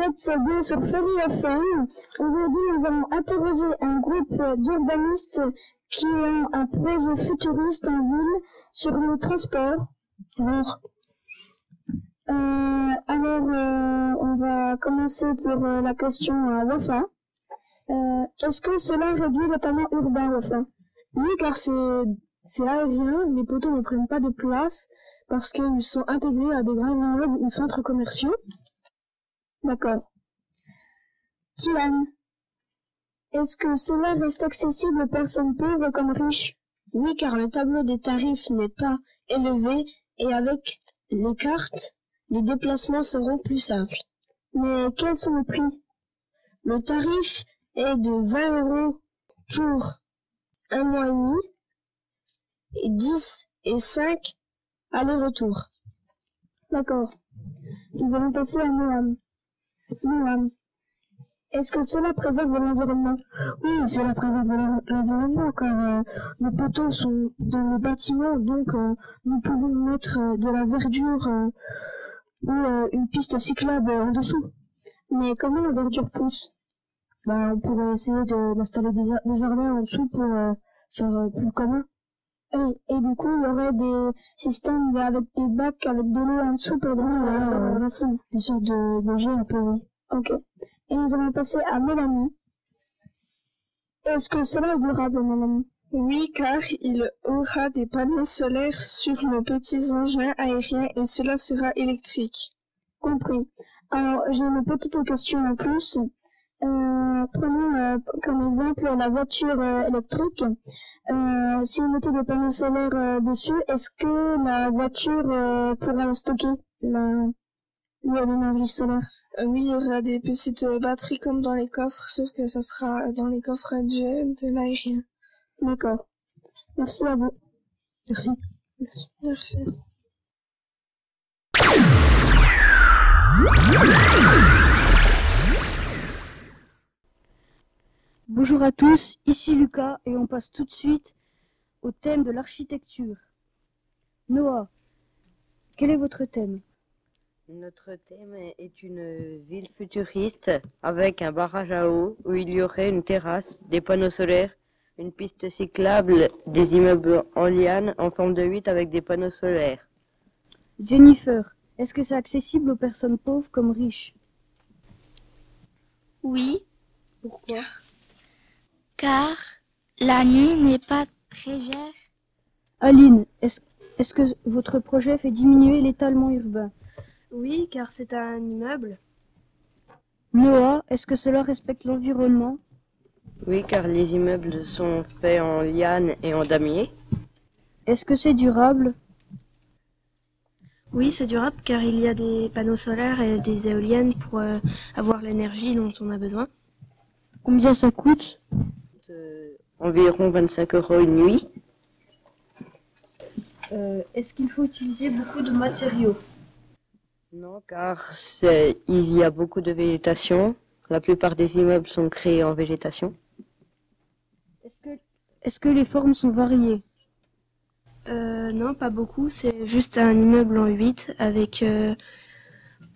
êtes bien sur Ferry FM. Aujourd'hui, nous allons interroger un groupe d'urbanistes qui ont un projet futuriste en ville sur le transport. Bonjour. Euh, alors, euh, on va commencer pour euh, la question à Wafa. Euh, Est-ce que cela réduit le talent urbain, Wafa Oui, car c'est aérien, les poteaux ne prennent pas de place parce qu'ils sont intégrés à des grands immeubles ou centres commerciaux. D'accord. Tian, est-ce que cela reste accessible aux personnes pauvres comme riches? Oui, car le tableau des tarifs n'est pas élevé et avec les cartes, les déplacements seront plus simples. Mais quels sont les prix? Le tarif est de 20 euros pour un mois et demi et 10 et 5 aller-retour. D'accord. Nous allons passer à Noam. Noam, est-ce que cela préserve l'environnement? Oui, cela préserve l'environnement car euh, nos poteaux sont dans les bâtiments, donc euh, nous pouvons mettre euh, de la verdure euh, ou une piste cyclable en dessous. Mais comment la verdure pousse? Bah, on pourrait essayer d'installer des, ja- des jardins en dessous pour faire plus commun. Et, et du coup, il y aurait des systèmes avec des bacs avec de l'eau en dessous pour donner la la racine. Des sortes de, de jeux un peu, oui. Ok. Et nous allons passer à Mélanie. Est-ce que cela est durable, Mélanie? Oui, car il aura des panneaux solaires sur nos petits engins aériens et cela sera électrique. Compris. Alors, j'ai une petite question en plus. Prenons euh, comme exemple la voiture euh, électrique. Euh, si on mettait des panneaux solaires euh, dessus, est-ce que la voiture euh, pourra stocker la l'énergie solaire? Euh, oui, il y aura des petites batteries comme dans les coffres, sauf que ça sera dans les coffres de, de l'aérien. D'accord. Merci à vous. Merci. Merci. Bonjour à tous, ici Lucas et on passe tout de suite au thème de l'architecture. Noah, quel est votre thème? Notre thème est une ville futuriste avec un barrage à eau où il y aurait une terrasse, des panneaux solaires, une piste cyclable, des immeubles en liane en forme de 8 avec des panneaux solaires. Jennifer, est-ce que c'est accessible aux personnes pauvres comme riches? Oui, Pourquoi? Car la nuit n'est pas très chère. Aline, est-ce est-ce que votre projet fait diminuer l'étalement urbain? Oui, car c'est un immeuble. Noah, est-ce que cela respecte l'environnement? Oui, car les immeubles sont faits en liane et en damier. Est-ce que c'est durable? Oui, c'est durable car il y a des panneaux solaires et des éoliennes pour euh, avoir l'énergie dont on a besoin. Combien ça coûte? Environ 25 euros une nuit. Euh, Est-ce qu'il faut utiliser beaucoup de matériaux? Non, car il y a beaucoup de végétation. La plupart des immeubles sont créés en végétation. Est-ce que, est-ce que les formes sont variées? Euh, non, pas beaucoup. C'est juste un immeuble en 8 avec euh,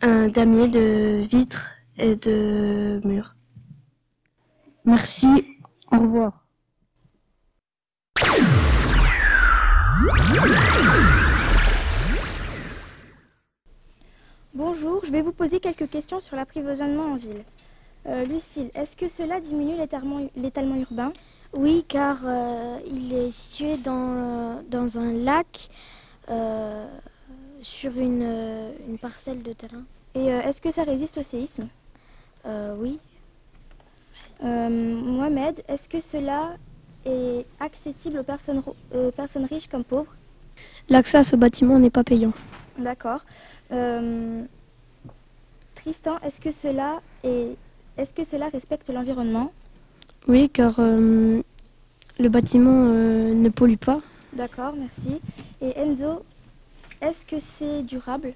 un damier de vitres et de murs. Merci, au revoir. Bonjour, je vais vous poser quelques questions sur l'approvisionnement en ville. Euh, Lucille, est-ce que cela diminue l'étalement urbain? Oui, car euh, il est situé dans, dans un lac euh, sur une, une parcelle de terrain. Et est-ce que ça résiste au séisme? Oui, Mohamed, est-ce que cela est accessible aux personnes, aux personnes riches comme pauvres L'accès à ce bâtiment n'est pas payant. D'accord. Euh, Tristan, est-ce que cela est est-ce que cela respecte l'environnement? Oui, car euh, le bâtiment euh, ne pollue pas. D'accord, merci. Et Enzo, est-ce que c'est durable?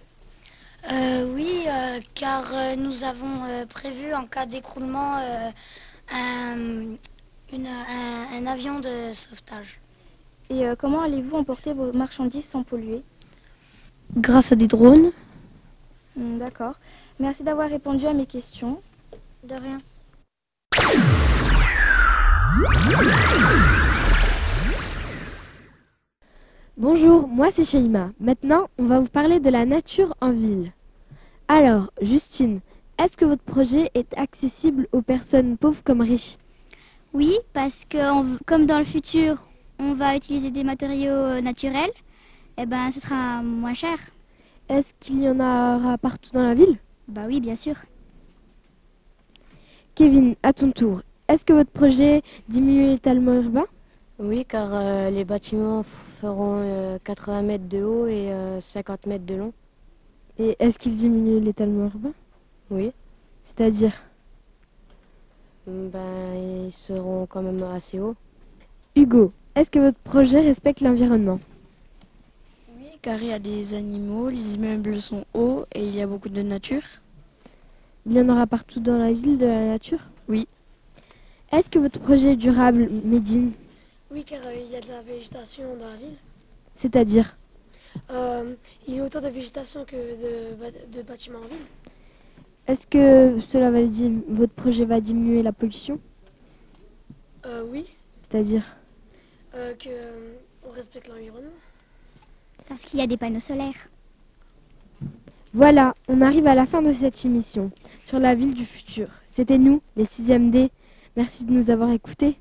Euh, oui, euh, car euh, nous avons euh, prévu en cas d'écroulement euh, un, une- un- un avion de sauvetage. Et euh, comment allez-vous emporter vos marchandises sans polluer? Grâce à des drones, Hmm, D'accord. Merci d'avoir répondu à mes questions. De rien. Bonjour, moi c'est Shaima. Maintenant, on va vous parler de la nature en ville. Alors, Justine, est-ce que votre projet est accessible aux personnes pauvres comme riches? Oui, parce que on- comme dans le futur, on va utiliser des matériaux euh, naturels, eh ben, ce sera moins cher. Est-ce qu'il y en aura partout dans la ville? Bah oui, bien sûr. Kevin, à ton tour, est-ce que votre projet diminue l'étalement urbain Oui, car euh, les bâtiments feront euh, 80 mètres de haut et euh, 50 mètres de long. Et est-ce qu'il diminue l'étalement urbain Oui. C'est-à-dire? Ben, ils seront quand même assez hauts. Hugo, est-ce que votre projet respecte l'environnement? Oui, car il y a des animaux, les immeubles sont hauts et il y a beaucoup de nature. Il y en aura partout dans la ville de la nature? Oui. Est-ce que votre projet est durable, Médine? Oui, car euh, il y a de la végétation dans la ville. C'est-à-dire? Euh, il y a autant de végétation que de bâtiments en ville. Est-ce que cela va votre projet va diminuer la pollution? Euh, oui, C'est-à-dire? Euh, que euh, on respecte l'environnement. Parce qu'il y a des panneaux solaires. Voilà, on arrive à la fin de cette émission sur la ville du futur. C'était nous, les 6e D. Merci de nous avoir écoutés.